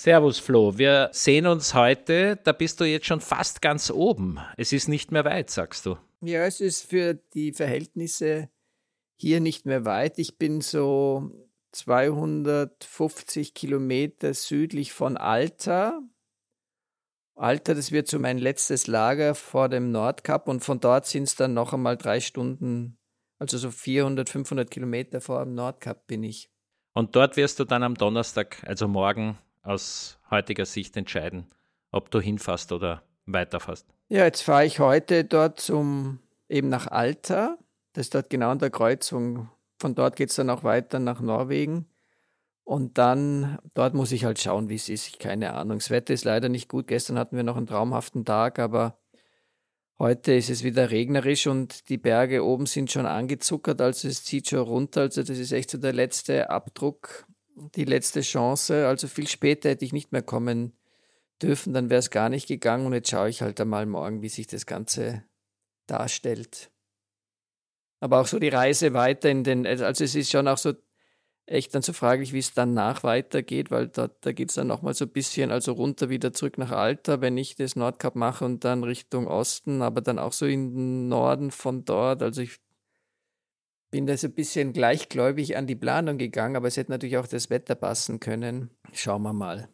Servus Flo, wir sehen uns heute, da bist du jetzt schon fast ganz oben. Es ist nicht mehr weit, sagst du. Ja, es ist für die Verhältnisse hier nicht mehr weit. Ich bin so 250 Kilometer südlich von Alta. Alta, das wird so mein letztes Lager vor dem Nordkap und von dort sind es dann noch einmal drei Stunden, also so 400, 500 Kilometer vor dem Nordkap bin ich. Und dort wirst du dann am Donnerstag, also morgen, aus heutiger Sicht entscheiden, ob du hinfährst oder weiterfährst? Ja, jetzt fahre ich heute dort zum, eben nach Alta. Das ist dort genau an der Kreuzung. Von dort geht es dann auch weiter nach Norwegen. Und dann, dort muss ich halt schauen, wie es ist. Ich keine Ahnung. Das Wetter ist leider nicht gut. Gestern hatten wir noch einen traumhaften Tag, aber heute ist es wieder regnerisch und die Berge oben sind schon angezuckert. Also es zieht schon runter. Also das ist echt so der letzte Abdruck die letzte Chance. Also viel später hätte ich nicht mehr kommen dürfen, dann wäre es gar nicht gegangen. Und jetzt schaue ich halt einmal morgen, wie sich das Ganze darstellt. Aber auch so die Reise weiter in den, also es ist schon auch so echt dann so fraglich, wie es danach weitergeht, weil da, da geht es dann nochmal so ein bisschen, also runter wieder zurück nach Alter, wenn ich das Nordkap mache und dann Richtung Osten, aber dann auch so in den Norden von dort. Also ich bin da so ein bisschen gleichgläubig an die Planung gegangen, aber es hätte natürlich auch das Wetter passen können. Schauen wir mal.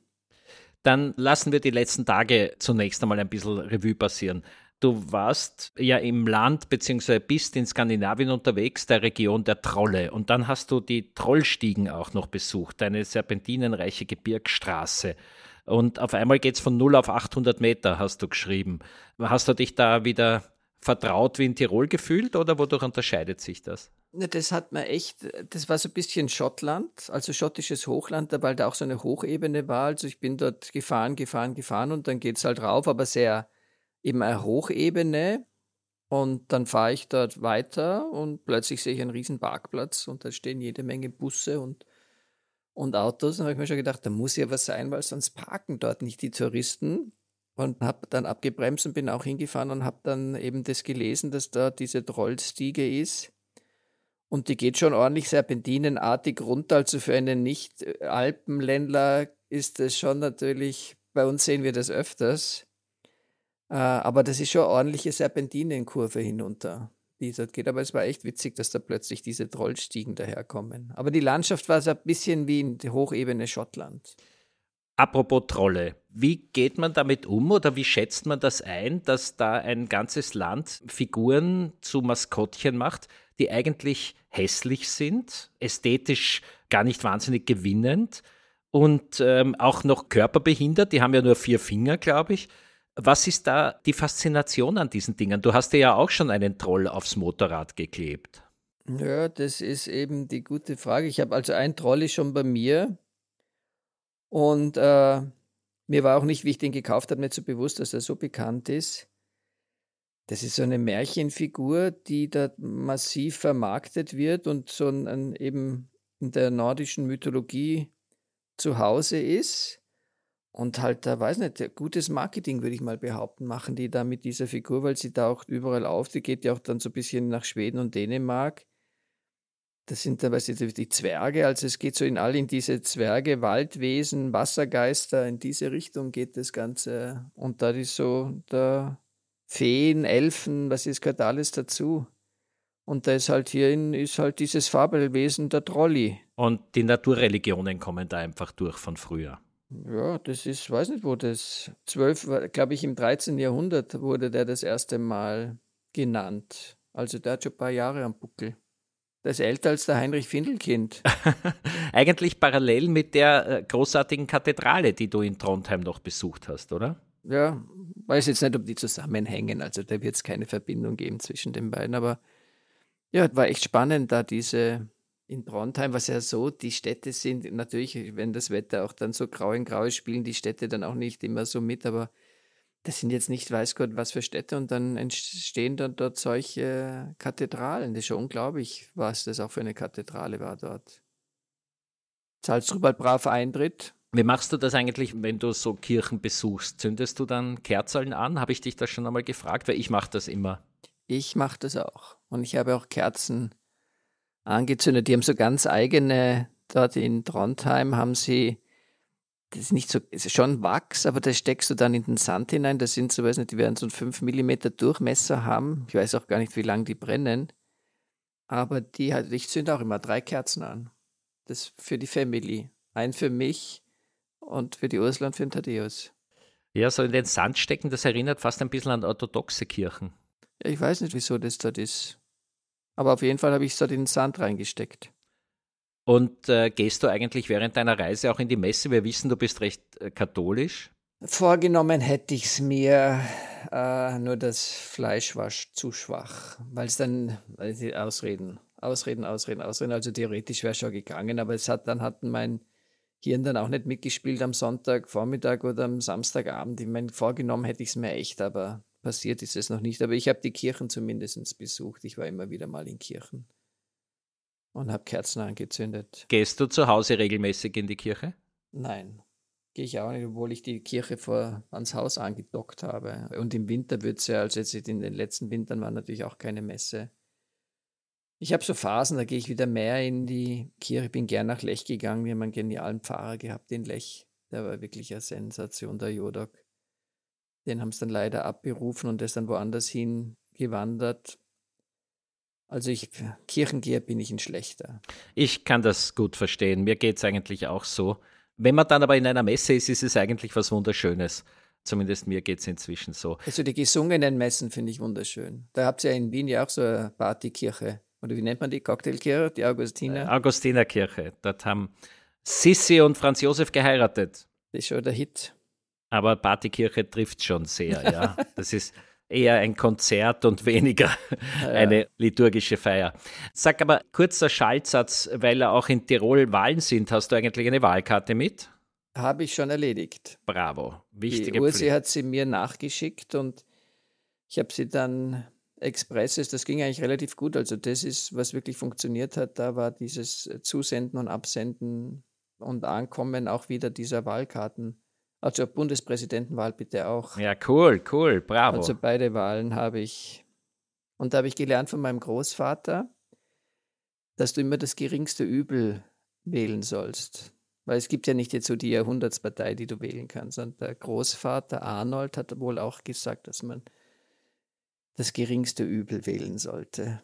Dann lassen wir die letzten Tage zunächst einmal ein bisschen Revue passieren. Du warst ja im Land bzw. bist in Skandinavien unterwegs, der Region der Trolle. Und dann hast du die Trollstiegen auch noch besucht, eine serpentinenreiche Gebirgsstraße. Und auf einmal geht es von 0 auf 800 Meter, hast du geschrieben. Hast du dich da wieder vertraut wie in Tirol gefühlt oder wodurch unterscheidet sich das? Das hat man echt, das war so ein bisschen Schottland, also schottisches Hochland, weil da auch so eine Hochebene war. Also ich bin dort gefahren, gefahren, gefahren und dann geht es halt rauf, aber sehr eben eine Hochebene. Und dann fahre ich dort weiter und plötzlich sehe ich einen riesen Parkplatz und da stehen jede Menge Busse und, und Autos. Und habe ich mir schon gedacht, da muss ja was sein, weil sonst parken dort nicht die Touristen und habe dann abgebremst und bin auch hingefahren und habe dann eben das gelesen, dass da diese Trollstiege ist. Und die geht schon ordentlich serpentinenartig runter. Also für einen Nicht-Alpenländler ist das schon natürlich, bei uns sehen wir das öfters. Äh, aber das ist schon ordentliche Serpentinenkurve hinunter, die dort geht. Aber es war echt witzig, dass da plötzlich diese Trollstiegen daherkommen. Aber die Landschaft war so ein bisschen wie in der Hochebene Schottland. Apropos Trolle, wie geht man damit um oder wie schätzt man das ein, dass da ein ganzes Land Figuren zu Maskottchen macht, die eigentlich hässlich sind, ästhetisch gar nicht wahnsinnig gewinnend und ähm, auch noch körperbehindert, die haben ja nur vier Finger, glaube ich. Was ist da die Faszination an diesen Dingen? Du hast ja auch schon einen Troll aufs Motorrad geklebt. Ja, das ist eben die gute Frage. Ich habe also ein Troll ist schon bei mir und äh, mir war auch nicht, wie ich den gekauft habe, nicht so bewusst, dass er so bekannt ist. Das ist so eine Märchenfigur, die da massiv vermarktet wird und so ein, ein eben in der nordischen Mythologie zu Hause ist. Und halt, da weiß nicht, gutes Marketing, würde ich mal behaupten, machen die da mit dieser Figur, weil sie taucht überall auf. Die geht ja auch dann so ein bisschen nach Schweden und Dänemark. Das sind dann weißt du, die Zwerge, also es geht so in all in diese Zwerge, Waldwesen, Wassergeister, in diese Richtung geht das Ganze. Und da ist so der Feen, Elfen, was ist, gehört alles dazu. Und da ist halt hierin ist halt dieses Fabelwesen der Trolli. Und die Naturreligionen kommen da einfach durch von früher. Ja, das ist, weiß nicht, wo das, 12, glaube ich, im 13. Jahrhundert wurde der das erste Mal genannt. Also der hat schon ein paar Jahre am Buckel. Der ist älter als der Heinrich Findelkind. Eigentlich parallel mit der äh, großartigen Kathedrale, die du in Trondheim noch besucht hast, oder? Ja, weiß jetzt nicht, ob die zusammenhängen. Also da wird es keine Verbindung geben zwischen den beiden. Aber ja, war echt spannend, da diese in Trondheim, was ja so die Städte sind, natürlich, wenn das Wetter auch dann so grau in grau ist, spielen die Städte dann auch nicht immer so mit, aber das sind jetzt nicht weiß Gott was für Städte und dann entstehen dann dort solche Kathedralen. Das ist schon unglaublich, was das auch für eine Kathedrale war dort. Zahlst du bald brav Eintritt? Wie machst du das eigentlich, wenn du so Kirchen besuchst? Zündest du dann Kerzeln an? Habe ich dich das schon einmal gefragt? Weil ich mache das immer. Ich mache das auch. Und ich habe auch Kerzen angezündet. Die haben so ganz eigene, dort in Trondheim haben sie, das ist nicht so, es ist schon Wachs, aber das steckst du dann in den Sand hinein. Das sind so, weiß nicht, die werden so einen 5 mm Durchmesser haben. Ich weiß auch gar nicht, wie lange die brennen. Aber die, ich zünde auch immer drei Kerzen an. Das für die Family. Ein für mich und für die Ursula und für den Thaddeus. Ja, so in den Sand stecken, das erinnert fast ein bisschen an orthodoxe Kirchen. Ja, ich weiß nicht, wieso das dort ist. Aber auf jeden Fall habe ich es dort in den Sand reingesteckt. Und äh, gehst du eigentlich während deiner Reise auch in die Messe? Wir wissen, du bist recht äh, katholisch. Vorgenommen hätte ich es mir, äh, nur das Fleisch war zu schwach, weil es dann, also Ausreden, Ausreden, Ausreden, Ausreden, also theoretisch wäre schon gegangen, aber es hat dann hatten mein Hirn dann auch nicht mitgespielt am Sonntagvormittag oder am Samstagabend. Ich meine, vorgenommen hätte ich es mir echt, aber passiert ist es noch nicht. Aber ich habe die Kirchen zumindest besucht. Ich war immer wieder mal in Kirchen und habe Kerzen angezündet. Gehst du zu Hause regelmäßig in die Kirche? Nein, gehe ich auch nicht, obwohl ich die Kirche vor ans Haus angedockt habe. Und im Winter wird es ja, also jetzt in den letzten Wintern war natürlich auch keine Messe. Ich habe so Phasen, da gehe ich wieder mehr in die Kirche. Ich bin gern nach Lech gegangen. Wir haben einen genialen Pfarrer gehabt in Lech. Der war wirklich eine Sensation, der Jodok. Den haben sie dann leider abberufen und der ist dann woanders hin gewandert. Also ich, Kirchengeher bin ich ein schlechter. Ich kann das gut verstehen. Mir geht es eigentlich auch so. Wenn man dann aber in einer Messe ist, ist es eigentlich was Wunderschönes. Zumindest mir geht es inzwischen so. Also die gesungenen Messen finde ich wunderschön. Da habt ihr ja in Wien ja auch so eine Partykirche. Oder wie nennt man die? Cocktailkirche, die Augustiner? Äh, Augustinerkirche. Dort haben Sissi und Franz Josef geheiratet. Das ist schon der Hit. Aber Partykirche trifft schon sehr, ja. Das ist eher ein Konzert und weniger ja. eine liturgische Feier. Sag aber kurzer Schaltsatz, weil er auch in Tirol Wahlen sind. Hast du eigentlich eine Wahlkarte mit? Habe ich schon erledigt. Bravo. Wichtige Die Ursi hat sie mir nachgeschickt und ich habe sie dann Expresses, das ging eigentlich relativ gut. Also das ist, was wirklich funktioniert hat. Da war dieses Zusenden und Absenden und Ankommen auch wieder dieser Wahlkarten. Also Bundespräsidentenwahl bitte auch. Ja, cool, cool, bravo. Also beide Wahlen habe ich. Und da habe ich gelernt von meinem Großvater, dass du immer das geringste Übel wählen sollst. Weil es gibt ja nicht jetzt so die Jahrhundertspartei, die du wählen kannst. Und der Großvater Arnold hat wohl auch gesagt, dass man das geringste Übel wählen sollte.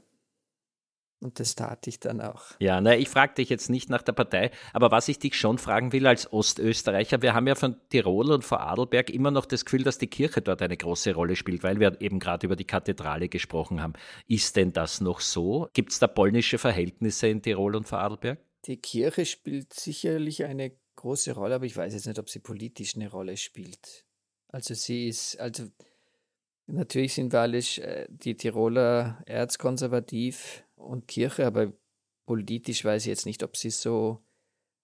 Und das tat ich dann auch. Ja, na, ich frage dich jetzt nicht nach der Partei, aber was ich dich schon fragen will als Ostösterreicher, wir haben ja von Tirol und von Adelberg immer noch das Gefühl, dass die Kirche dort eine große Rolle spielt, weil wir eben gerade über die Kathedrale gesprochen haben. Ist denn das noch so? Gibt es da polnische Verhältnisse in Tirol und vor Adelberg? Die Kirche spielt sicherlich eine große Rolle, aber ich weiß jetzt nicht, ob sie politisch eine Rolle spielt. Also sie ist, also Natürlich sind wir alle äh, die Tiroler erzkonservativ und Kirche, aber politisch weiß ich jetzt nicht, ob sie so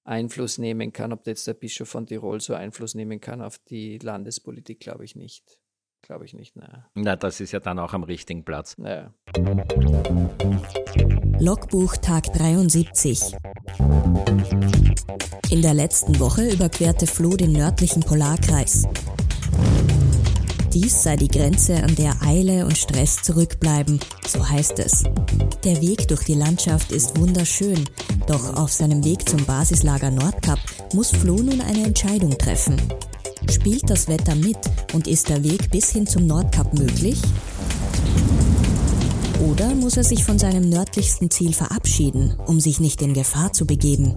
Einfluss nehmen kann, ob jetzt der Bischof von Tirol so Einfluss nehmen kann auf die Landespolitik, glaube ich nicht. Glaube ich nicht, naja. Na, das ist ja dann auch am richtigen Platz. Naja. Logbuch Tag 73. In der letzten Woche überquerte Flo den nördlichen Polarkreis. Dies sei die Grenze, an der Eile und Stress zurückbleiben, so heißt es. Der Weg durch die Landschaft ist wunderschön, doch auf seinem Weg zum Basislager Nordkap muss Flo nun eine Entscheidung treffen. Spielt das Wetter mit und ist der Weg bis hin zum Nordkap möglich? Oder muss er sich von seinem nördlichsten Ziel verabschieden, um sich nicht in Gefahr zu begeben?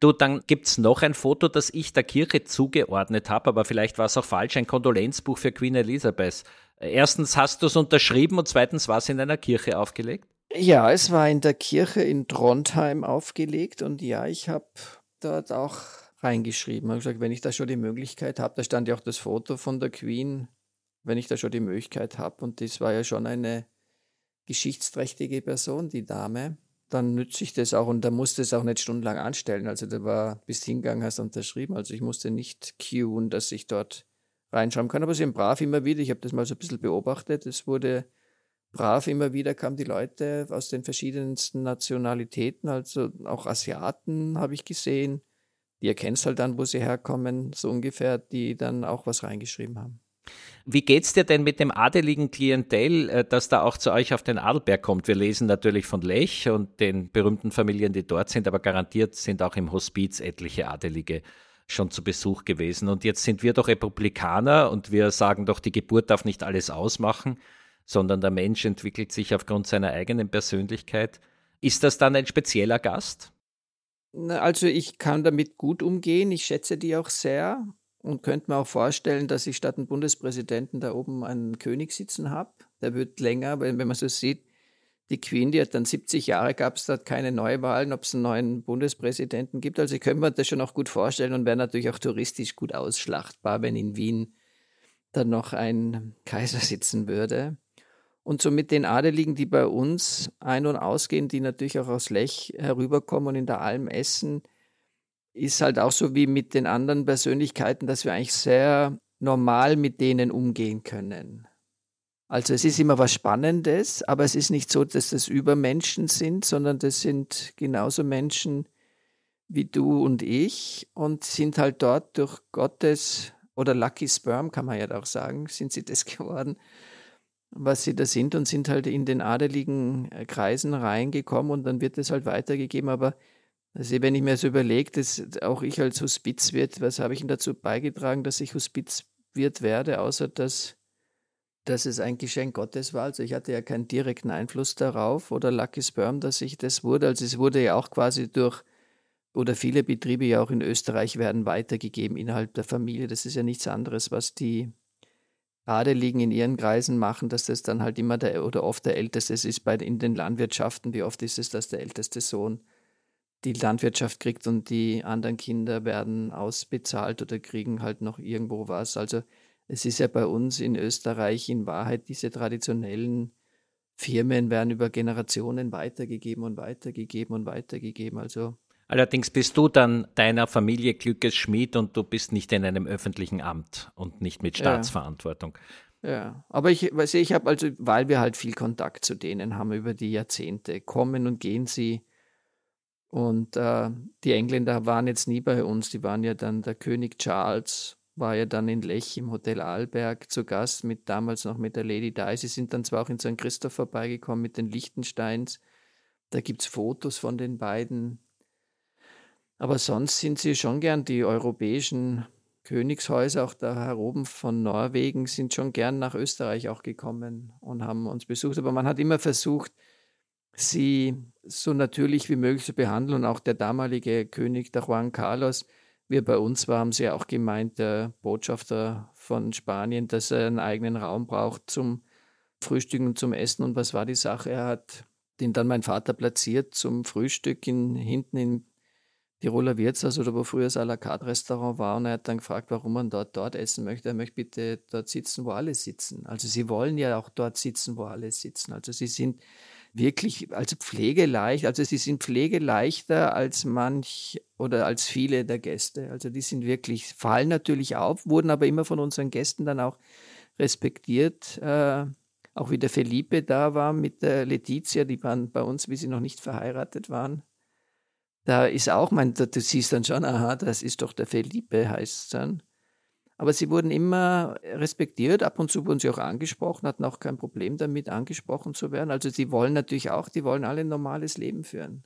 Du, dann gibt es noch ein Foto, das ich der Kirche zugeordnet habe, aber vielleicht war es auch falsch, ein Kondolenzbuch für Queen Elizabeth. Erstens hast du es unterschrieben und zweitens war es in einer Kirche aufgelegt? Ja, es war in der Kirche in Trondheim aufgelegt und ja, ich habe dort auch reingeschrieben. Ich habe gesagt, wenn ich da schon die Möglichkeit habe, da stand ja auch das Foto von der Queen, wenn ich da schon die Möglichkeit habe und das war ja schon eine geschichtsträchtige Person, die Dame, dann nütze ich das auch und da musste es auch nicht stundenlang anstellen. Also da war bis hingegangen, hast unterschrieben. Also ich musste nicht queuen, dass ich dort reinschauen kann. Aber sie sind brav immer wieder. Ich habe das mal so ein bisschen beobachtet. Es wurde brav immer wieder kamen die Leute aus den verschiedensten Nationalitäten, also auch Asiaten habe ich gesehen. Die erkennst halt dann, wo sie herkommen, so ungefähr, die dann auch was reingeschrieben haben. Wie geht's dir denn mit dem adeligen Klientel, äh, das da auch zu euch auf den Adelberg kommt? Wir lesen natürlich von Lech und den berühmten Familien, die dort sind, aber garantiert sind auch im Hospiz etliche Adelige schon zu Besuch gewesen. Und jetzt sind wir doch Republikaner und wir sagen doch, die Geburt darf nicht alles ausmachen, sondern der Mensch entwickelt sich aufgrund seiner eigenen Persönlichkeit. Ist das dann ein spezieller Gast? Also ich kann damit gut umgehen. Ich schätze die auch sehr und könnte mir auch vorstellen, dass ich statt einem Bundespräsidenten da oben einen König sitzen habe. Der wird länger, weil wenn man so sieht, die Queen, die hat dann 70 Jahre, gab es dort keine Neuwahlen, ob es einen neuen Bundespräsidenten gibt. Also ich könnte mir das schon auch gut vorstellen und wäre natürlich auch touristisch gut ausschlachtbar, wenn in Wien dann noch ein Kaiser sitzen würde. Und so mit den Adeligen, die bei uns ein- und ausgehen, die natürlich auch aus Lech herüberkommen und in der Alm essen, ist halt auch so wie mit den anderen Persönlichkeiten, dass wir eigentlich sehr normal mit denen umgehen können. Also es ist immer was Spannendes, aber es ist nicht so, dass das Übermenschen sind, sondern das sind genauso Menschen wie du und ich und sind halt dort durch Gottes oder Lucky Sperm, kann man ja auch sagen, sind sie das geworden, was sie da sind und sind halt in den adeligen äh, Kreisen reingekommen und dann wird es halt weitergegeben, aber also wenn ich mir so überlege, dass auch ich als Hospizwirt, was habe ich denn dazu beigetragen, dass ich Hospizwirt werde, außer dass, dass es ein Geschenk Gottes war. Also ich hatte ja keinen direkten Einfluss darauf oder Lucky Sperm, dass ich das wurde. Also es wurde ja auch quasi durch, oder viele Betriebe ja auch in Österreich werden weitergegeben innerhalb der Familie. Das ist ja nichts anderes, was die Adeligen in ihren Kreisen machen, dass das dann halt immer der oder oft der Älteste ist. Bei, in den Landwirtschaften, wie oft ist es, dass der älteste Sohn die Landwirtschaft kriegt und die anderen Kinder werden ausbezahlt oder kriegen halt noch irgendwo was. Also es ist ja bei uns in Österreich in Wahrheit diese traditionellen Firmen werden über Generationen weitergegeben und weitergegeben und weitergegeben. Also Allerdings bist du dann deiner Familie Glückes Schmied und du bist nicht in einem öffentlichen Amt und nicht mit Staatsverantwortung. Ja, ja. aber ich weiß, ich habe also, weil wir halt viel Kontakt zu denen haben über die Jahrzehnte, kommen und gehen sie und äh, die Engländer waren jetzt nie bei uns, die waren ja dann, der König Charles war ja dann in Lech im Hotel Arlberg zu Gast, mit damals noch mit der Lady Di. Sie sind dann zwar auch in St. Christoph vorbeigekommen mit den Lichtensteins, da gibt es Fotos von den beiden. Aber sonst sind sie schon gern die europäischen Königshäuser, auch da oben von Norwegen, sind schon gern nach Österreich auch gekommen und haben uns besucht. Aber man hat immer versucht, sie so natürlich wie möglich zu behandeln. Und auch der damalige König, der Juan Carlos, wie er bei uns war, haben sie ja auch gemeint, der Botschafter von Spanien, dass er einen eigenen Raum braucht zum Frühstücken und zum Essen. Und was war die Sache? Er hat den dann mein Vater platziert zum Frühstück in, hinten im Tiroler Wirtshaus oder wo früher das à la carte Restaurant war und er hat dann gefragt, warum man dort dort essen möchte. Er möchte bitte dort sitzen, wo alle sitzen. Also sie wollen ja auch dort sitzen, wo alle sitzen. Also sie sind wirklich, also pflegeleicht, also sie sind pflegeleichter als manch oder als viele der Gäste. Also die sind wirklich, fallen natürlich auf, wurden aber immer von unseren Gästen dann auch respektiert. Äh, auch wie der Felipe da war mit der Letizia, die waren bei uns, wie sie noch nicht verheiratet waren. Da ist auch, mein, du siehst dann schon, aha, das ist doch der Felipe, heißt es dann. Aber sie wurden immer respektiert, ab und zu wurden sie auch angesprochen, hatten auch kein Problem damit, angesprochen zu werden. Also sie wollen natürlich auch, die wollen alle ein normales Leben führen.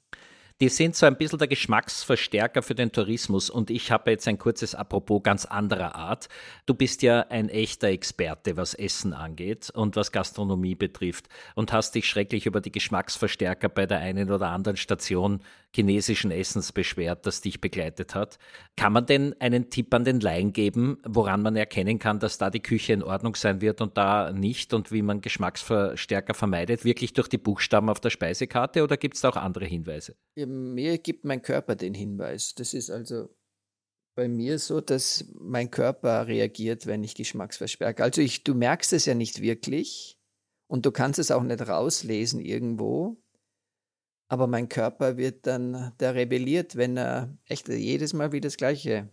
die sind so ein bisschen der Geschmacksverstärker für den Tourismus. Und ich habe jetzt ein kurzes Apropos ganz anderer Art. Du bist ja ein echter Experte, was Essen angeht und was Gastronomie betrifft und hast dich schrecklich über die Geschmacksverstärker bei der einen oder anderen Station chinesischen Essens beschwert, das dich begleitet hat. Kann man denn einen Tipp an den Laien geben, woran man erkennen kann, dass da die Küche in Ordnung sein wird und da nicht und wie man Geschmacksverstärker vermeidet? Wirklich durch die Buchstaben auf der Speisekarte oder gibt es da auch andere Hinweise? Mir gibt mein Körper den Hinweis. Das ist also bei mir so, dass mein Körper reagiert, wenn ich Geschmacksverstärker. Also ich, du merkst es ja nicht wirklich und du kannst es auch nicht rauslesen irgendwo. Aber mein Körper wird dann, der rebelliert, wenn er, echt jedes Mal wie das Gleiche.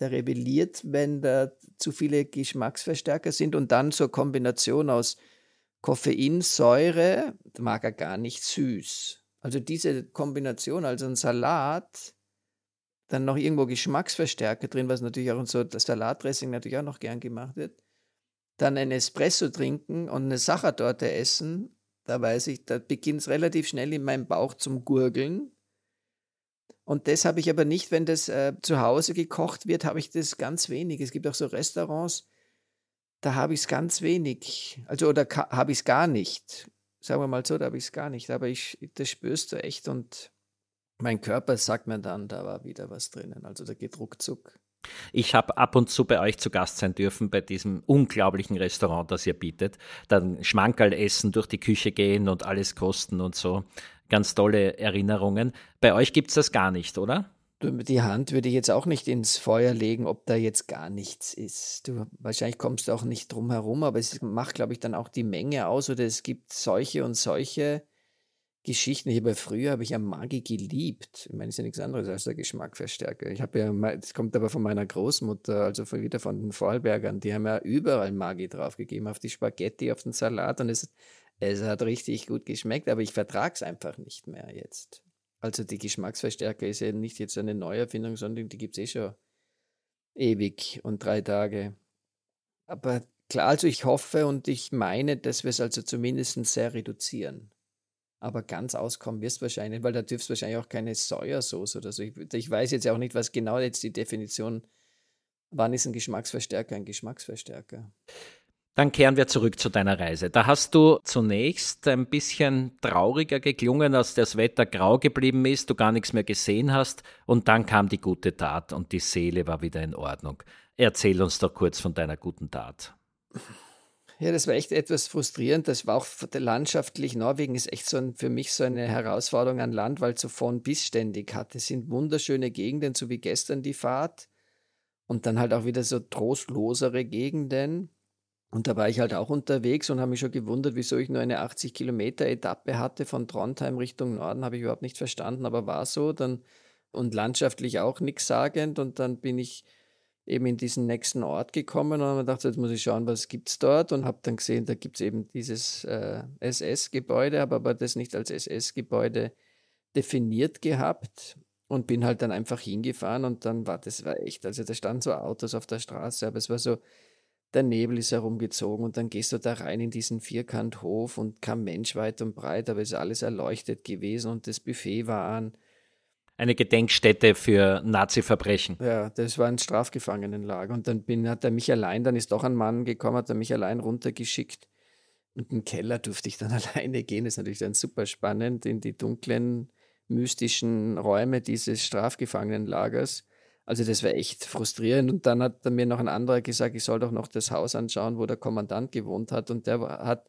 Der rebelliert, wenn da zu viele Geschmacksverstärker sind und dann zur Kombination aus Koffeinsäure, mag er gar nicht süß. Also diese Kombination, also ein Salat, dann noch irgendwo Geschmacksverstärker drin, was natürlich auch so das Salatdressing natürlich auch noch gern gemacht wird. Dann ein Espresso trinken und eine Sachertorte essen da weiß ich, da beginnt es relativ schnell in meinem Bauch zum Gurgeln. Und das habe ich aber nicht, wenn das äh, zu Hause gekocht wird, habe ich das ganz wenig. Es gibt auch so Restaurants, da habe ich es ganz wenig. Also, oder habe ich es gar nicht. Sagen wir mal so, da habe ich es gar nicht. Aber ich, das spürst du echt und mein Körper sagt mir dann, da war wieder was drinnen. Also da geht ruckzuck. Ich habe ab und zu bei euch zu Gast sein dürfen, bei diesem unglaublichen Restaurant, das ihr bietet. Dann Schmankerl essen, durch die Küche gehen und alles kosten und so. Ganz tolle Erinnerungen. Bei euch gibt es das gar nicht, oder? Die Hand würde ich jetzt auch nicht ins Feuer legen, ob da jetzt gar nichts ist. Du, wahrscheinlich kommst du auch nicht drum herum, aber es macht, glaube ich, dann auch die Menge aus oder es gibt solche und solche Geschichten. Ich habe früher habe ich ja Maggi geliebt. Ich meine, es ist ja nichts anderes als der Geschmackverstärker. Ich habe ja, das kommt aber von meiner Großmutter, also von, wieder von den Vorarlbergern. Die haben ja überall Maggi draufgegeben, auf die Spaghetti, auf den Salat und es, es hat richtig gut geschmeckt, aber ich vertrage es einfach nicht mehr jetzt. Also die Geschmacksverstärker ist ja nicht jetzt eine Neuerfindung, sondern die gibt es eh schon ewig und drei Tage. Aber klar, also ich hoffe und ich meine, dass wir es also zumindest sehr reduzieren. Aber ganz auskommen wirst wahrscheinlich, weil da dürfst wahrscheinlich auch keine Säuersauce oder so. Ich, ich weiß jetzt auch nicht, was genau jetzt die Definition, wann ist ein Geschmacksverstärker ein Geschmacksverstärker. Dann kehren wir zurück zu deiner Reise. Da hast du zunächst ein bisschen trauriger geklungen, als das Wetter grau geblieben ist, du gar nichts mehr gesehen hast und dann kam die gute Tat und die Seele war wieder in Ordnung. Erzähl uns doch kurz von deiner guten Tat. Ja, das war echt etwas frustrierend. Das war auch landschaftlich. Norwegen ist echt so ein, für mich so eine Herausforderung an Land, weil es so von bis ständig hat. Es sind wunderschöne Gegenden, so wie gestern die Fahrt. Und dann halt auch wieder so trostlosere Gegenden. Und da war ich halt auch unterwegs und habe mich schon gewundert, wieso ich nur eine 80 Kilometer Etappe hatte von Trondheim Richtung Norden. Habe ich überhaupt nicht verstanden, aber war so. Dann, und landschaftlich auch nichts sagend. Und dann bin ich eben in diesen nächsten Ort gekommen und habe gedacht, jetzt muss ich schauen, was gibt es dort und habe dann gesehen, da gibt es eben dieses äh, SS-Gebäude, habe aber das nicht als SS-Gebäude definiert gehabt und bin halt dann einfach hingefahren und dann war das war echt, also da standen so Autos auf der Straße, aber es war so, der Nebel ist herumgezogen und dann gehst du da rein in diesen Vierkanthof und kein Mensch weit und breit, aber es ist alles erleuchtet gewesen und das Buffet war an eine Gedenkstätte für Nazi-Verbrechen. Ja, das war ein Strafgefangenenlager. Und dann bin, hat er mich allein, dann ist doch ein Mann gekommen, hat er mich allein runtergeschickt. Und im Keller durfte ich dann alleine gehen. Das ist natürlich dann super spannend in die dunklen, mystischen Räume dieses Strafgefangenenlagers. Also das war echt frustrierend. Und dann hat mir noch ein anderer gesagt, ich soll doch noch das Haus anschauen, wo der Kommandant gewohnt hat. Und der hat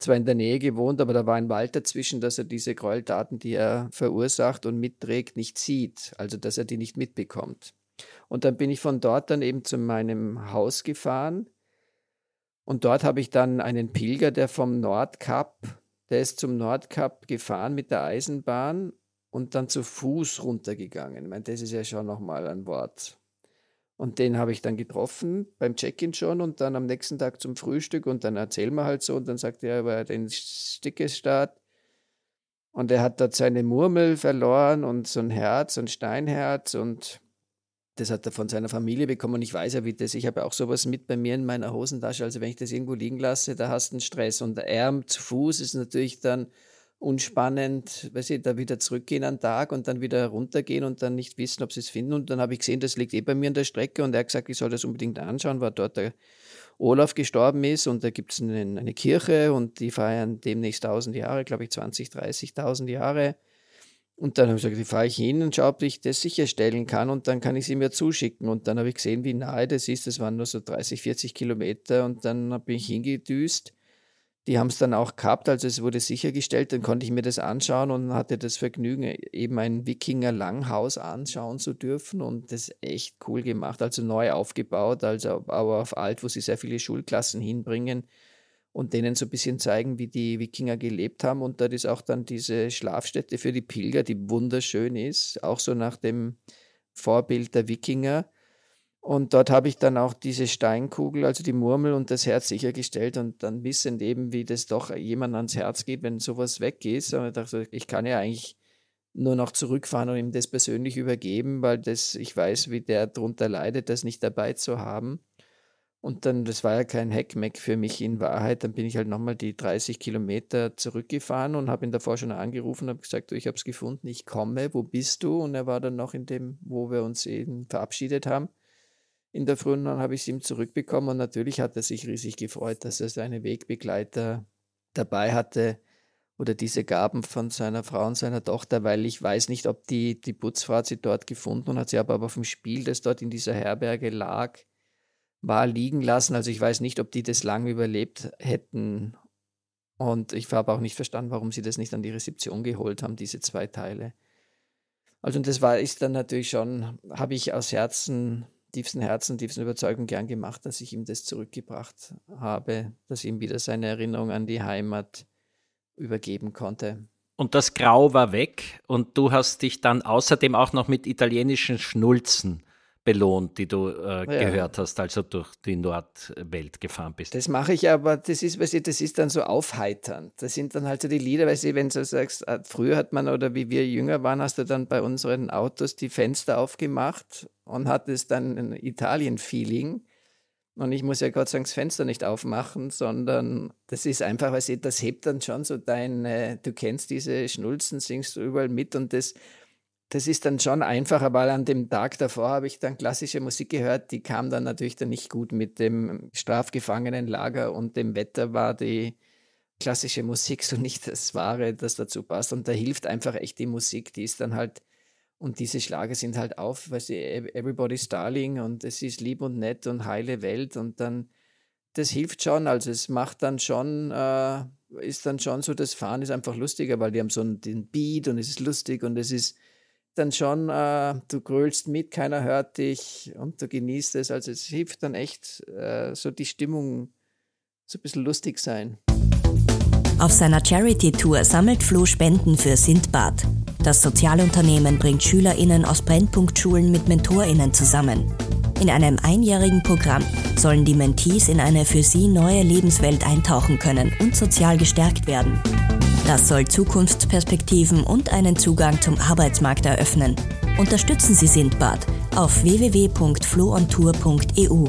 zwar in der Nähe gewohnt, aber da war ein Wald dazwischen, dass er diese Gräueltaten, die er verursacht und mitträgt, nicht sieht, also dass er die nicht mitbekommt. Und dann bin ich von dort dann eben zu meinem Haus gefahren und dort habe ich dann einen Pilger, der vom Nordkap, der ist zum Nordkap gefahren mit der Eisenbahn und dann zu Fuß runtergegangen. Ich meine, das ist ja schon nochmal ein Wort. Und den habe ich dann getroffen beim Check-in schon und dann am nächsten Tag zum Frühstück und dann erzählen wir halt so und dann sagt er über den Stickestaat und er hat dort seine Murmel verloren und so ein Herz, so ein Steinherz und das hat er von seiner Familie bekommen und ich weiß ja, wie das, ich habe auch sowas mit bei mir in meiner Hosentasche, also wenn ich das irgendwo liegen lasse, da hast du einen Stress und er zu Fuß ist natürlich dann unspannend, weil sie da wieder zurückgehen an Tag und dann wieder runtergehen und dann nicht wissen, ob sie es finden. Und dann habe ich gesehen, das liegt eh bei mir an der Strecke und er hat gesagt, ich soll das unbedingt anschauen, weil dort der Olaf gestorben ist und da gibt es eine, eine, Kirche und die feiern demnächst 1000 Jahre, glaube ich 20, 30.000 Jahre. Und dann habe ich gesagt, die fahre ich hin und schaue, ob ich das sicherstellen kann und dann kann ich sie mir zuschicken. Und dann habe ich gesehen, wie nahe das ist. Das waren nur so 30, 40 Kilometer und dann bin ich hingedüst die haben es dann auch gehabt, also es wurde sichergestellt, dann konnte ich mir das anschauen und hatte das Vergnügen, eben ein Wikinger Langhaus anschauen zu dürfen und das echt cool gemacht, also neu aufgebaut, also aber auf alt, wo sie sehr viele Schulklassen hinbringen und denen so ein bisschen zeigen, wie die Wikinger gelebt haben. Und dort ist auch dann diese Schlafstätte für die Pilger, die wunderschön ist, auch so nach dem Vorbild der Wikinger. Und dort habe ich dann auch diese Steinkugel, also die Murmel und das Herz sichergestellt und dann wissend eben, wie das doch jemand ans Herz geht, wenn sowas weg ist. Und ich dachte, ich kann ja eigentlich nur noch zurückfahren und ihm das persönlich übergeben, weil das, ich weiß, wie der darunter leidet, das nicht dabei zu haben. Und dann, das war ja kein Heckmeck für mich in Wahrheit, dann bin ich halt nochmal die 30 Kilometer zurückgefahren und habe ihn davor schon angerufen und habe gesagt, du, ich habe es gefunden, ich komme, wo bist du? Und er war dann noch in dem, wo wir uns eben verabschiedet haben in der Früh und dann habe ich es ihm zurückbekommen und natürlich hat er sich riesig gefreut, dass er seine Wegbegleiter dabei hatte oder diese Gaben von seiner Frau und seiner Tochter, weil ich weiß nicht, ob die, die Putzfrau hat sie dort gefunden und hat sie aber, aber vom Spiel, das dort in dieser Herberge lag, war liegen lassen. Also ich weiß nicht, ob die das lange überlebt hätten. Und ich habe auch nicht verstanden, warum sie das nicht an die Rezeption geholt haben, diese zwei Teile. Also das war ist dann natürlich schon, habe ich aus Herzen tiefsten Herzen, tiefsten Überzeugung gern gemacht, dass ich ihm das zurückgebracht habe, dass ihm wieder seine Erinnerung an die Heimat übergeben konnte. Und das Grau war weg und du hast dich dann außerdem auch noch mit italienischen Schnulzen belohnt, die du äh, ja. gehört hast, als du durch die Nordwelt gefahren bist. Das mache ich aber, das ist, weißt du, das ist dann so aufheiternd. Das sind dann halt so die Lieder, weißt du, wenn du sagst, äh, früher hat man oder wie wir jünger waren, hast du dann bei unseren Autos die Fenster aufgemacht und hattest dann ein Italien-Feeling. Und ich muss ja Gott sei Dank das Fenster nicht aufmachen, sondern das ist einfach, weißt du, das hebt dann schon so dein, äh, du kennst diese Schnulzen, singst du überall mit und das das ist dann schon einfacher, weil an dem Tag davor habe ich dann klassische Musik gehört, die kam dann natürlich dann nicht gut mit dem Strafgefangenenlager und dem Wetter war die klassische Musik so nicht das Wahre, das dazu passt. Und da hilft einfach echt die Musik, die ist dann halt, und diese Schlager sind halt auf, weil sie Everybody's Darling und es ist lieb und nett und heile Welt und dann, das hilft schon, also es macht dann schon, äh, ist dann schon so, das Fahren ist einfach lustiger, weil die haben so einen, den Beat und es ist lustig und es ist, dann schon, äh, du grölst mit, keiner hört dich und du genießt es. Also es hilft dann echt, äh, so die Stimmung so ein bisschen lustig sein. Auf seiner Charity-Tour sammelt Flo Spenden für Sindbad. Das Sozialunternehmen bringt SchülerInnen aus Brennpunktschulen mit MentorInnen zusammen. In einem einjährigen Programm sollen die Mentees in eine für sie neue Lebenswelt eintauchen können und sozial gestärkt werden. Das soll Zukunftsperspektiven und einen Zugang zum Arbeitsmarkt eröffnen. Unterstützen Sie Sindbad auf www.floontour.eu.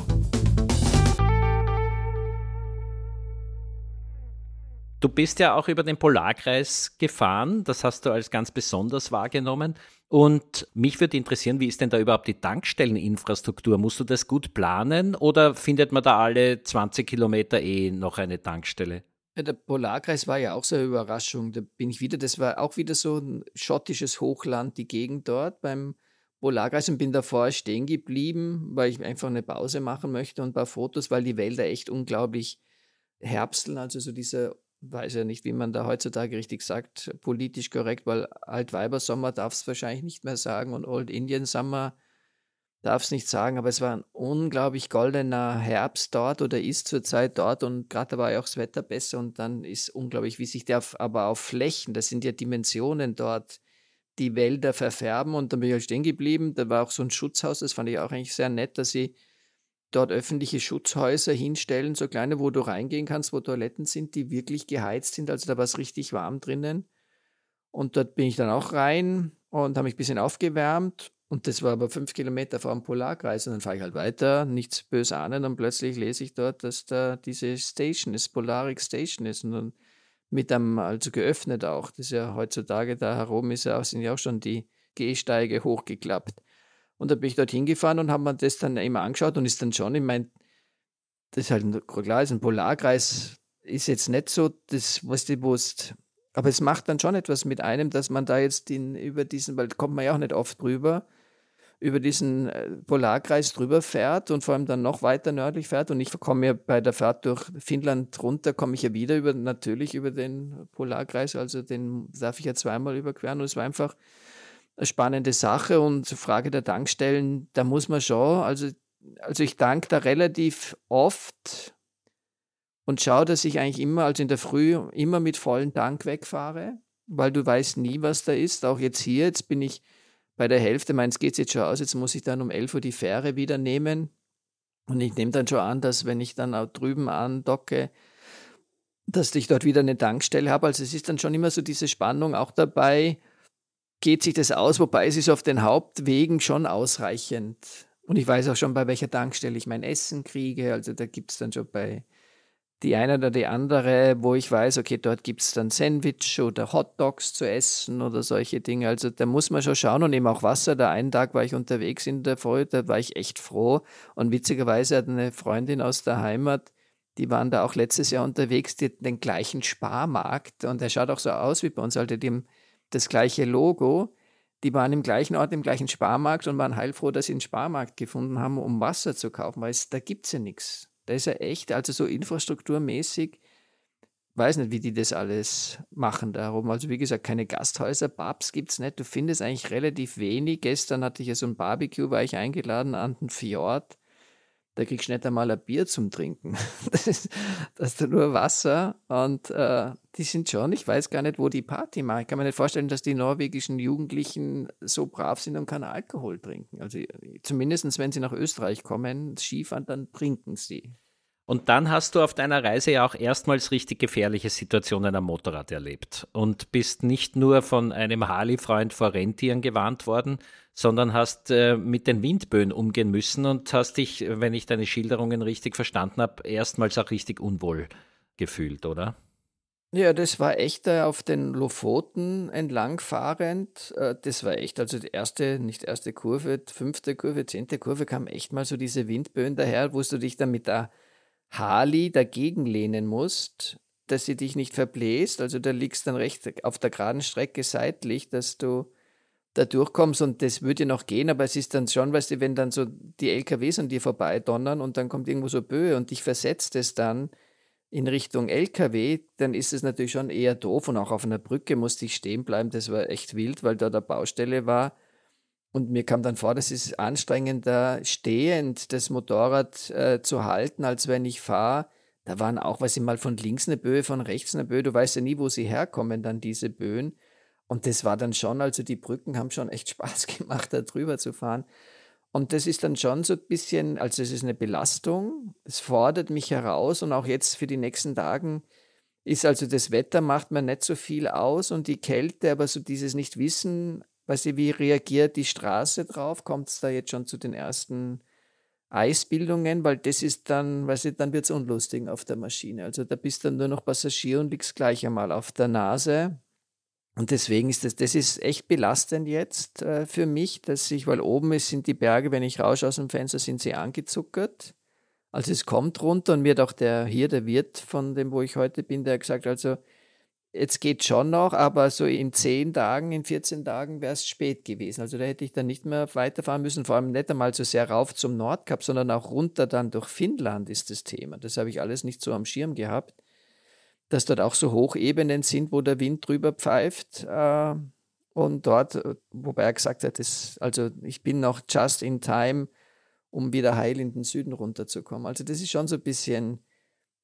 Du bist ja auch über den Polarkreis gefahren, das hast du als ganz besonders wahrgenommen. Und mich würde interessieren, wie ist denn da überhaupt die Tankstelleninfrastruktur? Musst du das gut planen oder findet man da alle 20 Kilometer eh noch eine Tankstelle? Der Polarkreis war ja auch so eine Überraschung. Da bin ich wieder, das war auch wieder so ein schottisches Hochland, die Gegend dort beim Polarkreis und bin davor stehen geblieben, weil ich einfach eine Pause machen möchte und ein paar Fotos, weil die Wälder echt unglaublich herbsteln. Also so dieser, weiß ja nicht, wie man da heutzutage richtig sagt, politisch korrekt, weil Altweibersommer darf es wahrscheinlich nicht mehr sagen und Old Indian Summer darf es nicht sagen, aber es war ein unglaublich goldener Herbst dort oder ist zurzeit dort und gerade war ja auch das Wetter besser und dann ist unglaublich, wie sich der auf, aber auf Flächen, das sind ja Dimensionen dort, die Wälder verfärben und dann bin ich halt stehen geblieben. Da war auch so ein Schutzhaus, das fand ich auch eigentlich sehr nett, dass sie dort öffentliche Schutzhäuser hinstellen, so kleine, wo du reingehen kannst, wo Toiletten sind, die wirklich geheizt sind. Also da war es richtig warm drinnen. Und dort bin ich dann auch rein und habe mich ein bisschen aufgewärmt und das war aber fünf Kilometer vor dem Polarkreis. Und dann fahre ich halt weiter, nichts böse ahnen. Und plötzlich lese ich dort, dass da diese Station ist, Polaric Station ist. Und dann mit einem, also geöffnet auch. Das ist ja heutzutage da herum ist ja, sind ja auch schon die Gehsteige hochgeklappt. Und da bin ich dorthin gefahren und habe mir das dann immer angeschaut und ist dann schon, ich meine, das ist halt klar, ist ein Polarkreis, ist jetzt nicht so das, was du wusst. Aber es macht dann schon etwas mit einem, dass man da jetzt in, über diesen, weil kommt man ja auch nicht oft drüber, über diesen äh, Polarkreis drüber fährt und vor allem dann noch weiter nördlich fährt. Und ich komme ja bei der Fahrt durch Finnland runter, komme ich ja wieder über, natürlich über den Polarkreis, also den darf ich ja zweimal überqueren. Und es war einfach eine spannende Sache. Und zur Frage der Tankstellen, da muss man schon, also, also ich tank da relativ oft und schaue, dass ich eigentlich immer, also in der Früh, immer mit vollen Tank wegfahre, weil du weißt nie, was da ist. Auch jetzt hier, jetzt bin ich bei der Hälfte, meins geht es jetzt schon aus, jetzt muss ich dann um 11 Uhr die Fähre wieder nehmen. Und ich nehme dann schon an, dass wenn ich dann auch drüben andocke, dass ich dort wieder eine Tankstelle habe. Also es ist dann schon immer so diese Spannung auch dabei, geht sich das aus, wobei es ist auf den Hauptwegen schon ausreichend. Und ich weiß auch schon, bei welcher Tankstelle ich mein Essen kriege. Also da gibt es dann schon bei die eine oder die andere, wo ich weiß, okay, dort gibt es dann Sandwich oder Hotdogs zu essen oder solche Dinge. Also da muss man schon schauen und eben auch Wasser. Der einen Tag war ich unterwegs in der Früh, da war ich echt froh. Und witzigerweise hat eine Freundin aus der Heimat, die waren da auch letztes Jahr unterwegs, die den gleichen Sparmarkt und der schaut auch so aus wie bei uns, halt dem, das gleiche Logo. Die waren im gleichen Ort, im gleichen Sparmarkt und waren heilfroh, dass sie einen Sparmarkt gefunden haben, um Wasser zu kaufen, weil es, da gibt es ja nichts. Da ist er echt, also so infrastrukturmäßig, weiß nicht, wie die das alles machen darum. Also wie gesagt, keine Gasthäuser, Pubs gibt es nicht. Du findest eigentlich relativ wenig. Gestern hatte ich ja so ein Barbecue, war ich eingeladen an den Fjord da kriegst du nicht einmal ein Bier zum Trinken. Das ist, das ist nur Wasser und äh, die sind schon, ich weiß gar nicht, wo die Party machen. Ich kann mir nicht vorstellen, dass die norwegischen Jugendlichen so brav sind und keinen Alkohol trinken. Also zumindest wenn sie nach Österreich kommen, Skifahren, dann trinken sie. Und dann hast du auf deiner Reise ja auch erstmals richtig gefährliche Situationen am Motorrad erlebt und bist nicht nur von einem Harley-Freund vor Rentieren gewarnt worden, sondern hast äh, mit den Windböen umgehen müssen und hast dich, wenn ich deine Schilderungen richtig verstanden habe, erstmals auch richtig unwohl gefühlt, oder? Ja, das war echt äh, auf den Lofoten entlangfahrend. Äh, das war echt, also die erste, nicht erste Kurve, fünfte Kurve, zehnte Kurve kam echt mal so diese Windböen daher, wo du dich dann mit der Harley dagegen lehnen musst, dass sie dich nicht verbläst. Also da liegst dann recht auf der geraden Strecke seitlich, dass du da durchkommst und das würde noch gehen, aber es ist dann schon, weißt du, wenn dann so die LKWs an dir vorbei donnern und dann kommt irgendwo so Böe und dich versetzt es dann in Richtung LKW, dann ist es natürlich schon eher doof und auch auf einer Brücke musste ich stehen bleiben, das war echt wild, weil da der Baustelle war und mir kam dann vor, das ist anstrengender stehend das Motorrad äh, zu halten, als wenn ich fahre. Da waren auch, weiß ich mal, von links eine Böe, von rechts eine Böe, du weißt ja nie, wo sie herkommen, dann diese Böen. Und das war dann schon, also die Brücken haben schon echt Spaß gemacht, da drüber zu fahren. Und das ist dann schon so ein bisschen, also es ist eine Belastung, es fordert mich heraus und auch jetzt für die nächsten Tagen ist also das Wetter macht mir nicht so viel aus und die Kälte, aber so dieses Nicht-Wissen, weiß ich, wie reagiert die Straße drauf, kommt es da jetzt schon zu den ersten Eisbildungen, weil das ist dann, weiß ich, dann wird es unlustig auf der Maschine. Also da bist du dann nur noch Passagier und liegst gleich einmal auf der Nase und deswegen ist das, das ist echt belastend jetzt äh, für mich, dass ich, weil oben ist, sind die Berge, wenn ich rausche aus dem Fenster, sind sie angezuckert. Also es kommt runter und mir hat auch der hier, der Wirt von dem, wo ich heute bin, der hat gesagt, also jetzt geht schon noch, aber so in zehn Tagen, in 14 Tagen wäre es spät gewesen. Also da hätte ich dann nicht mehr weiterfahren müssen, vor allem nicht einmal so sehr rauf zum Nordkap, sondern auch runter dann durch Finnland ist das Thema. Das habe ich alles nicht so am Schirm gehabt dass dort auch so Hochebenen sind, wo der Wind drüber pfeift. Äh, und dort, äh, wobei er gesagt hat, das, also ich bin noch just in time, um wieder heil in den Süden runterzukommen. Also das ist schon so ein bisschen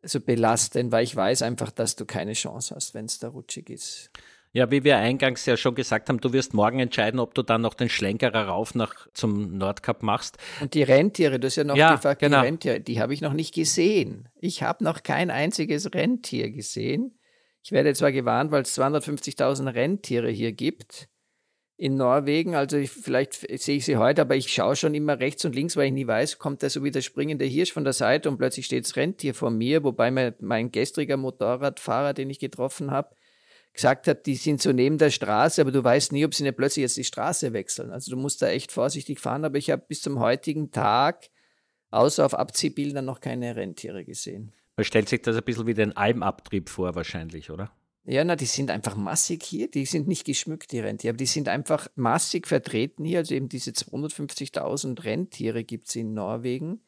so belastend, weil ich weiß einfach, dass du keine Chance hast, wenn es da rutschig ist. Ja, wie wir eingangs ja schon gesagt haben, du wirst morgen entscheiden, ob du dann noch den Schlenkerer rauf nach zum Nordkap machst. Und die Rentiere, du hast ja noch ja, gefragt, genau. die Rentiere, die habe ich noch nicht gesehen. Ich habe noch kein einziges Rentier gesehen. Ich werde zwar gewarnt, weil es 250.000 Rentiere hier gibt. In Norwegen. Also ich, vielleicht sehe ich sie heute, aber ich schaue schon immer rechts und links, weil ich nie weiß, kommt da so wie der springende Hirsch von der Seite und plötzlich steht das Rentier vor mir, wobei mein, mein gestriger Motorradfahrer, den ich getroffen habe, gesagt hat, die sind so neben der Straße, aber du weißt nie, ob sie nicht plötzlich jetzt die Straße wechseln. Also du musst da echt vorsichtig fahren, aber ich habe bis zum heutigen Tag außer auf Abziehbildern noch keine Rentiere gesehen. Man stellt sich das ein bisschen wie den Almabtrieb vor, wahrscheinlich, oder? Ja, na, die sind einfach massig hier. Die sind nicht geschmückt, die Rentiere, aber die sind einfach massig vertreten hier. Also eben diese 250.000 Rentiere gibt es in Norwegen.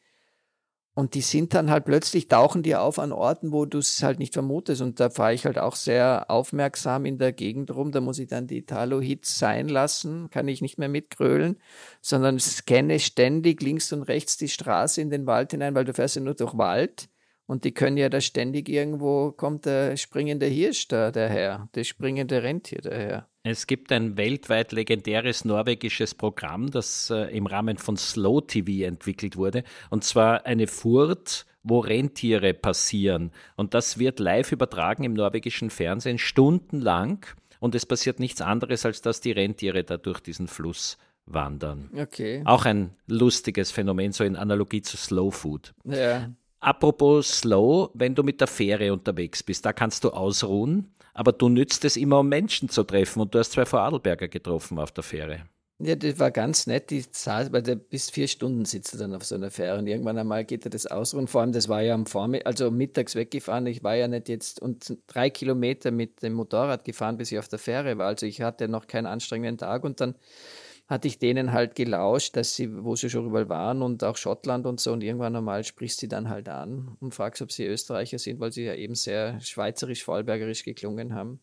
Und die sind dann halt plötzlich, tauchen die auf an Orten, wo du es halt nicht vermutest. Und da fahre ich halt auch sehr aufmerksam in der Gegend rum. Da muss ich dann die Italo-Hits sein lassen, kann ich nicht mehr mitgrölen, sondern scanne ständig links und rechts die Straße in den Wald hinein, weil du fährst ja nur durch Wald. Und die können ja da ständig irgendwo, kommt der springende Hirsch da daher, das springende Rentier daher. Es gibt ein weltweit legendäres norwegisches Programm, das äh, im Rahmen von Slow TV entwickelt wurde, und zwar eine Furt, wo Rentiere passieren. Und das wird live übertragen im norwegischen Fernsehen stundenlang. Und es passiert nichts anderes, als dass die Rentiere da durch diesen Fluss wandern. Okay. Auch ein lustiges Phänomen, so in Analogie zu Slow Food. Ja. Apropos Slow, wenn du mit der Fähre unterwegs bist, da kannst du ausruhen aber du nützt es immer, um Menschen zu treffen. Und du hast zwei Vorarlberger getroffen auf der Fähre. Ja, das war ganz nett. Die saß, weil der bis vier Stunden sitzt er dann auf so einer Fähre und irgendwann einmal geht er das aus. Und vor allem, das war ja am Vormittag, also mittags weggefahren. Ich war ja nicht jetzt und drei Kilometer mit dem Motorrad gefahren, bis ich auf der Fähre war. Also ich hatte noch keinen anstrengenden Tag und dann hatte ich denen halt gelauscht, dass sie, wo sie schon überall waren und auch Schottland und so. Und irgendwann einmal sprichst sie dann halt an und fragst, ob sie Österreicher sind, weil sie ja eben sehr schweizerisch, vollbergerisch geklungen haben.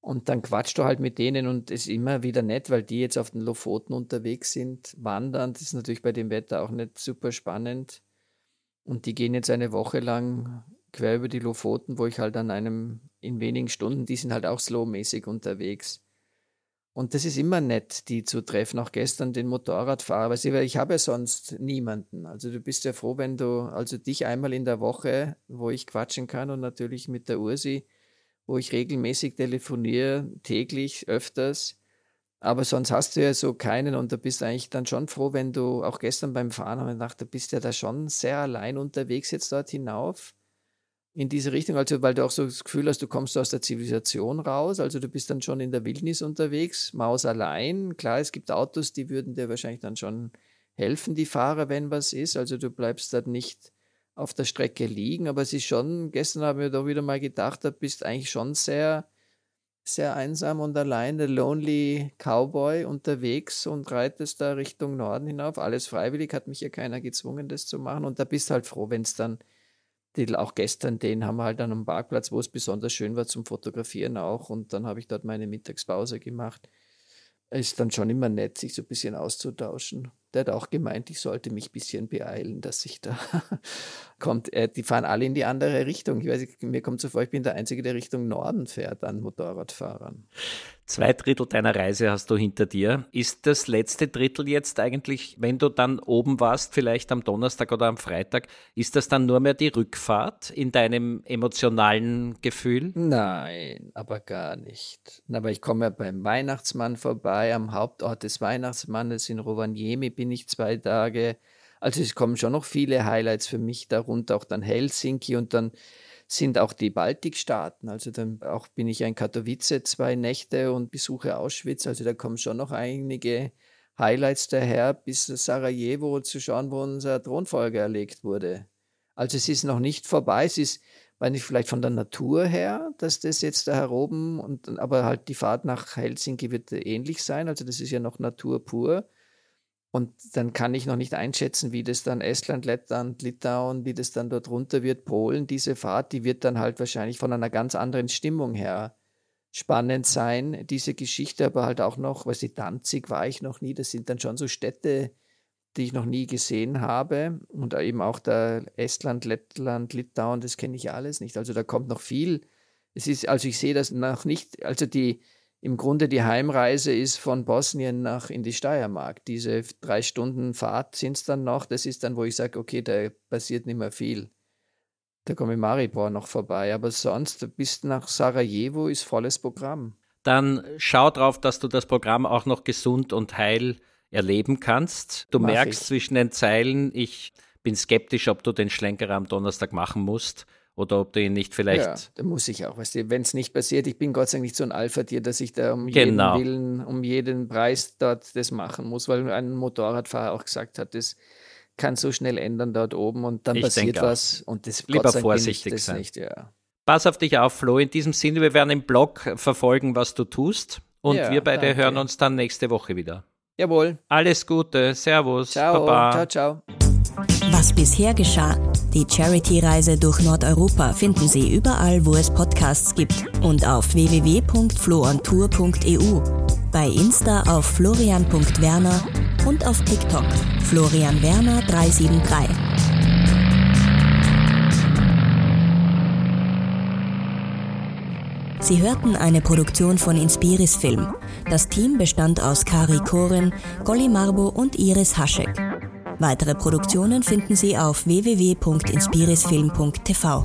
Und dann quatschst du halt mit denen und ist immer wieder nett, weil die jetzt auf den Lofoten unterwegs sind, wandern. Das ist natürlich bei dem Wetter auch nicht super spannend. Und die gehen jetzt eine Woche lang quer über die Lofoten, wo ich halt an einem, in wenigen Stunden, die sind halt auch slowmäßig unterwegs. Und das ist immer nett, die zu treffen. Auch gestern den Motorradfahrer, weil ich habe ja sonst niemanden. Also du bist ja froh, wenn du, also dich einmal in der Woche, wo ich quatschen kann und natürlich mit der Ursi, wo ich regelmäßig telefoniere, täglich, öfters. Aber sonst hast du ja so keinen und du bist eigentlich dann schon froh, wenn du auch gestern beim Fahren haben gedacht, du bist ja da schon sehr allein unterwegs jetzt dort hinauf in diese Richtung, also weil du auch so das Gefühl hast, du kommst aus der Zivilisation raus, also du bist dann schon in der Wildnis unterwegs, Maus allein. Klar, es gibt Autos, die würden dir wahrscheinlich dann schon helfen, die Fahrer, wenn was ist. Also du bleibst dann nicht auf der Strecke liegen, aber es ist schon, gestern haben wir da wieder mal gedacht, da bist eigentlich schon sehr, sehr einsam und allein, der Lonely Cowboy unterwegs und reitest da Richtung Norden hinauf. Alles freiwillig, hat mich ja keiner gezwungen, das zu machen. Und da bist halt froh, wenn es dann die, auch gestern, den haben wir halt an einem Parkplatz, wo es besonders schön war zum Fotografieren auch. Und dann habe ich dort meine Mittagspause gemacht. Ist dann schon immer nett, sich so ein bisschen auszutauschen. Der hat auch gemeint, ich sollte mich ein bisschen beeilen, dass ich da kommt. Äh, die fahren alle in die andere Richtung. Ich weiß, mir kommt so vor, ich bin der Einzige, der Richtung Norden fährt an Motorradfahrern. Zwei Drittel deiner Reise hast du hinter dir. Ist das letzte Drittel jetzt eigentlich, wenn du dann oben warst, vielleicht am Donnerstag oder am Freitag, ist das dann nur mehr die Rückfahrt in deinem emotionalen Gefühl? Nein, aber gar nicht. Aber ich komme ja beim Weihnachtsmann vorbei, am Hauptort des Weihnachtsmannes in Rovaniemi bin ich zwei Tage. Also es kommen schon noch viele Highlights für mich darunter, auch dann Helsinki und dann sind auch die Baltikstaaten. Also dann auch bin ich in Katowice zwei Nächte und besuche Auschwitz. Also da kommen schon noch einige Highlights daher, bis Sarajevo zu schauen, wo unser Thronfolger erlegt wurde. Also es ist noch nicht vorbei. Es ist, weil nicht vielleicht von der Natur her, dass das jetzt da heroben und aber halt die Fahrt nach Helsinki wird ähnlich sein. Also das ist ja noch Natur pur. Und dann kann ich noch nicht einschätzen, wie das dann Estland, Lettland, Litauen, wie das dann dort runter wird, Polen, diese Fahrt, die wird dann halt wahrscheinlich von einer ganz anderen Stimmung her spannend sein, diese Geschichte, aber halt auch noch, weil sie Danzig war ich noch nie, das sind dann schon so Städte, die ich noch nie gesehen habe und eben auch da Estland, Lettland, Litauen, das kenne ich alles nicht. Also da kommt noch viel. Es ist, also ich sehe das noch nicht, also die, im Grunde die Heimreise ist von Bosnien nach in die Steiermark. Diese drei Stunden Fahrt sind es dann noch. Das ist dann, wo ich sage, okay, da passiert nicht mehr viel. Da komme ich Maribor noch vorbei. Aber sonst bis nach Sarajevo ist volles Programm. dann schau drauf, dass du das Programm auch noch gesund und heil erleben kannst. Du Mach merkst ich. zwischen den Zeilen, ich bin skeptisch, ob du den Schlenker am Donnerstag machen musst oder ob du ihn nicht vielleicht. Ja, da muss ich auch. Weißt du, wenn es nicht passiert, ich bin Gott sei Dank nicht so ein Alpha-Tier, dass ich da um genau. jeden Willen, um jeden Preis dort das machen muss, weil ein Motorradfahrer auch gesagt hat, das kann so schnell ändern dort oben und dann ich passiert was und das lieber vorsichtig sein. Nicht, ja. Pass auf dich auf, Flo. In diesem Sinne, wir werden im Blog verfolgen, was du tust und ja, wir beide danke. hören uns dann nächste Woche wieder. Jawohl. Alles Gute. Servus. Ciao. Baba. Ciao, ciao. Was bisher geschah. Die Charity-Reise durch Nordeuropa finden Sie überall, wo es Podcasts gibt und auf www.floontour.eu, bei Insta auf florian.werner und auf TikTok Florian Werner 373. Sie hörten eine Produktion von Inspiris Film. Das Team bestand aus Kari Koren, Golly Marbo und Iris Haschek. Weitere Produktionen finden Sie auf www.inspirisfilm.tv.